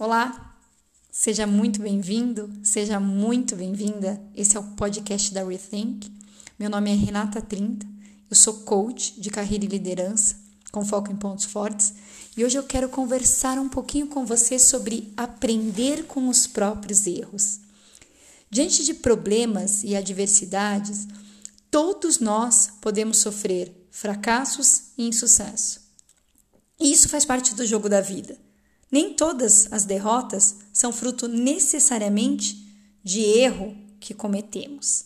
Olá, seja muito bem-vindo, seja muito bem-vinda. Esse é o podcast da Rethink. Meu nome é Renata Trinta, eu sou coach de carreira e liderança, com foco em pontos fortes, e hoje eu quero conversar um pouquinho com você sobre aprender com os próprios erros. Diante de problemas e adversidades, todos nós podemos sofrer fracassos e insucesso. E isso faz parte do jogo da vida. Nem todas as derrotas são fruto necessariamente de erro que cometemos,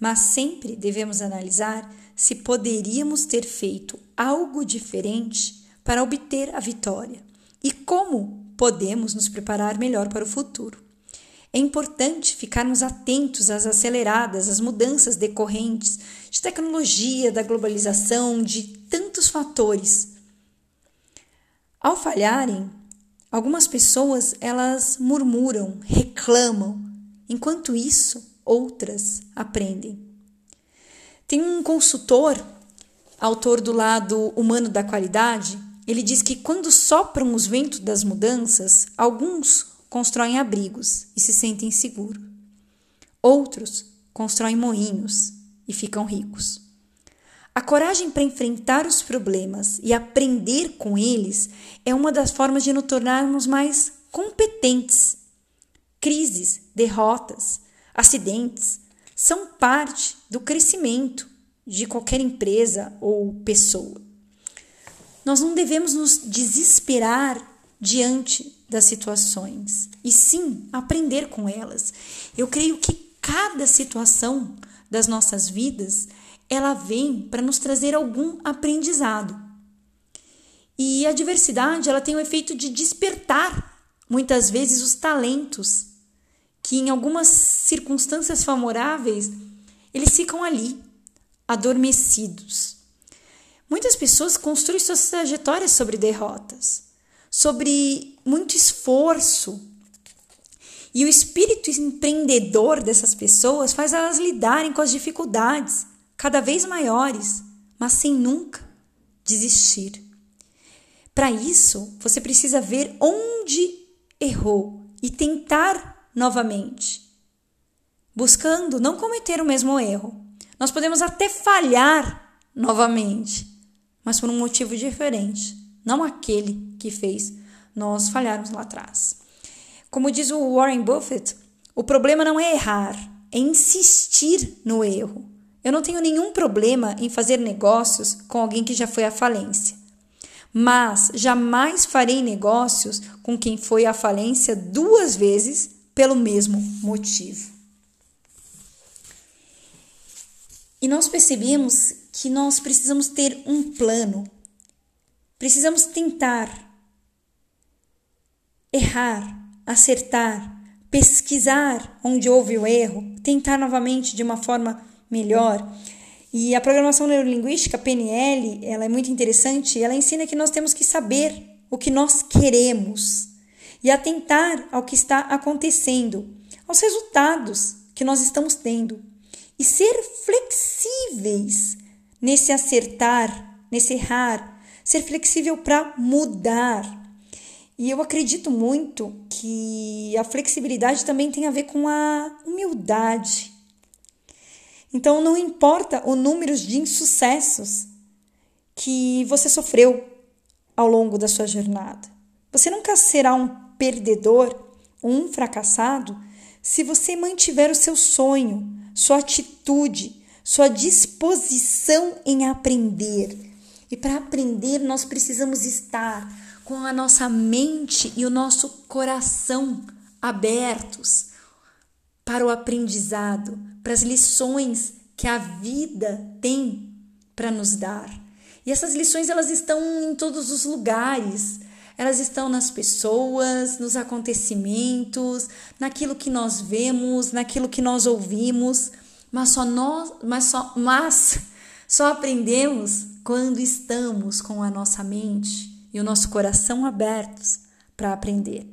mas sempre devemos analisar se poderíamos ter feito algo diferente para obter a vitória e como podemos nos preparar melhor para o futuro. É importante ficarmos atentos às aceleradas, às mudanças decorrentes de tecnologia, da globalização, de tantos fatores. Ao falharem, Algumas pessoas elas murmuram, reclamam, enquanto isso outras aprendem. Tem um consultor, autor do lado humano da qualidade, ele diz que quando sopram os ventos das mudanças, alguns constroem abrigos e se sentem seguros. Outros constroem moinhos e ficam ricos. A coragem para enfrentar os problemas e aprender com eles é uma das formas de nos tornarmos mais competentes. Crises, derrotas, acidentes são parte do crescimento de qualquer empresa ou pessoa. Nós não devemos nos desesperar diante das situações e sim aprender com elas. Eu creio que cada situação das nossas vidas ela vem para nos trazer algum aprendizado. E a diversidade, ela tem o efeito de despertar muitas vezes os talentos que em algumas circunstâncias favoráveis eles ficam ali, adormecidos. Muitas pessoas construem suas trajetórias sobre derrotas, sobre muito esforço. E o espírito empreendedor dessas pessoas faz elas lidarem com as dificuldades cada vez maiores, mas sem nunca desistir. Para isso, você precisa ver onde errou e tentar novamente, buscando não cometer o mesmo erro. Nós podemos até falhar novamente, mas por um motivo diferente, não aquele que fez nós falharmos lá atrás. Como diz o Warren Buffett, o problema não é errar, é insistir no erro. Eu não tenho nenhum problema em fazer negócios com alguém que já foi à falência. Mas jamais farei negócios com quem foi à falência duas vezes pelo mesmo motivo. E nós percebemos que nós precisamos ter um plano, precisamos tentar errar, acertar, pesquisar onde houve o erro, tentar novamente de uma forma melhor. E a programação neurolinguística, PNL, ela é muito interessante, ela ensina que nós temos que saber o que nós queremos e atentar ao que está acontecendo, aos resultados que nós estamos tendo e ser flexíveis nesse acertar, nesse errar, ser flexível para mudar. E eu acredito muito que a flexibilidade também tem a ver com a humildade. Então não importa o número de insucessos que você sofreu ao longo da sua jornada. Você nunca será um perdedor um fracassado se você mantiver o seu sonho, sua atitude, sua disposição em aprender. E para aprender, nós precisamos estar com a nossa mente e o nosso coração abertos para o aprendizado, para as lições que a vida tem para nos dar. E essas lições elas estão em todos os lugares. Elas estão nas pessoas, nos acontecimentos, naquilo que nós vemos, naquilo que nós ouvimos, mas só nós, mas só, mas só aprendemos quando estamos com a nossa mente e o nosso coração abertos para aprender.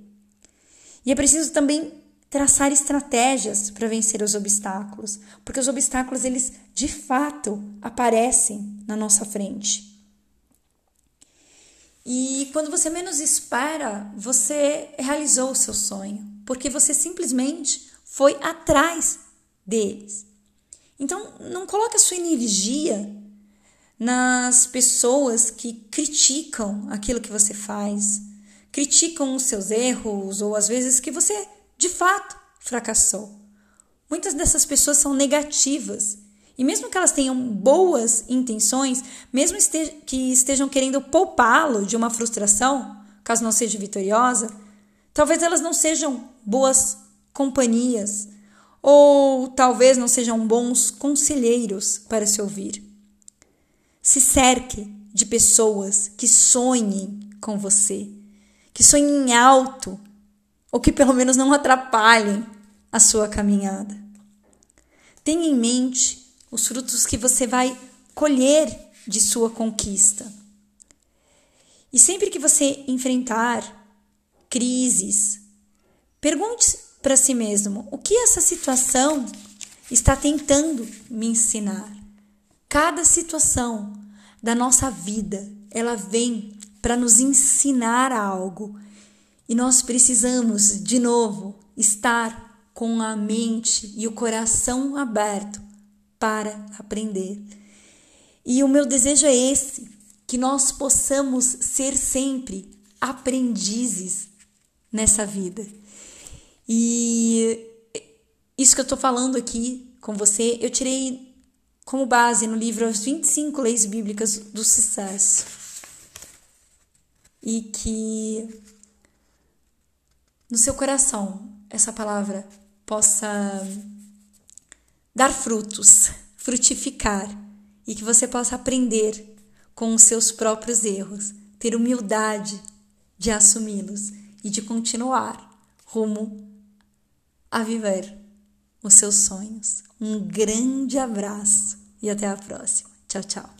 E é preciso também traçar estratégias para vencer os obstáculos, porque os obstáculos eles de fato aparecem na nossa frente. E quando você menos espera, você realizou o seu sonho, porque você simplesmente foi atrás deles. Então, não coloque a sua energia nas pessoas que criticam aquilo que você faz, criticam os seus erros ou às vezes que você de fato fracassou. Muitas dessas pessoas são negativas e mesmo que elas tenham boas intenções, mesmo que estejam querendo poupá-lo de uma frustração, caso não seja vitoriosa, talvez elas não sejam boas companhias ou talvez não sejam bons conselheiros para se ouvir. Se cerque de pessoas que sonhem com você, que sonhem alto ou que pelo menos não atrapalhem a sua caminhada. Tenha em mente os frutos que você vai colher de sua conquista. E sempre que você enfrentar crises, pergunte para si mesmo o que essa situação está tentando me ensinar. Cada situação da nossa vida, ela vem para nos ensinar algo. E nós precisamos, de novo, estar com a mente e o coração aberto para aprender. E o meu desejo é esse: que nós possamos ser sempre aprendizes nessa vida. E isso que eu estou falando aqui com você, eu tirei como base no livro As 25 Leis Bíblicas do Sucesso. E que no seu coração essa palavra possa dar frutos, frutificar e que você possa aprender com os seus próprios erros, ter humildade de assumi-los e de continuar rumo a viver os seus sonhos. Um grande abraço e até a próxima. Tchau, tchau.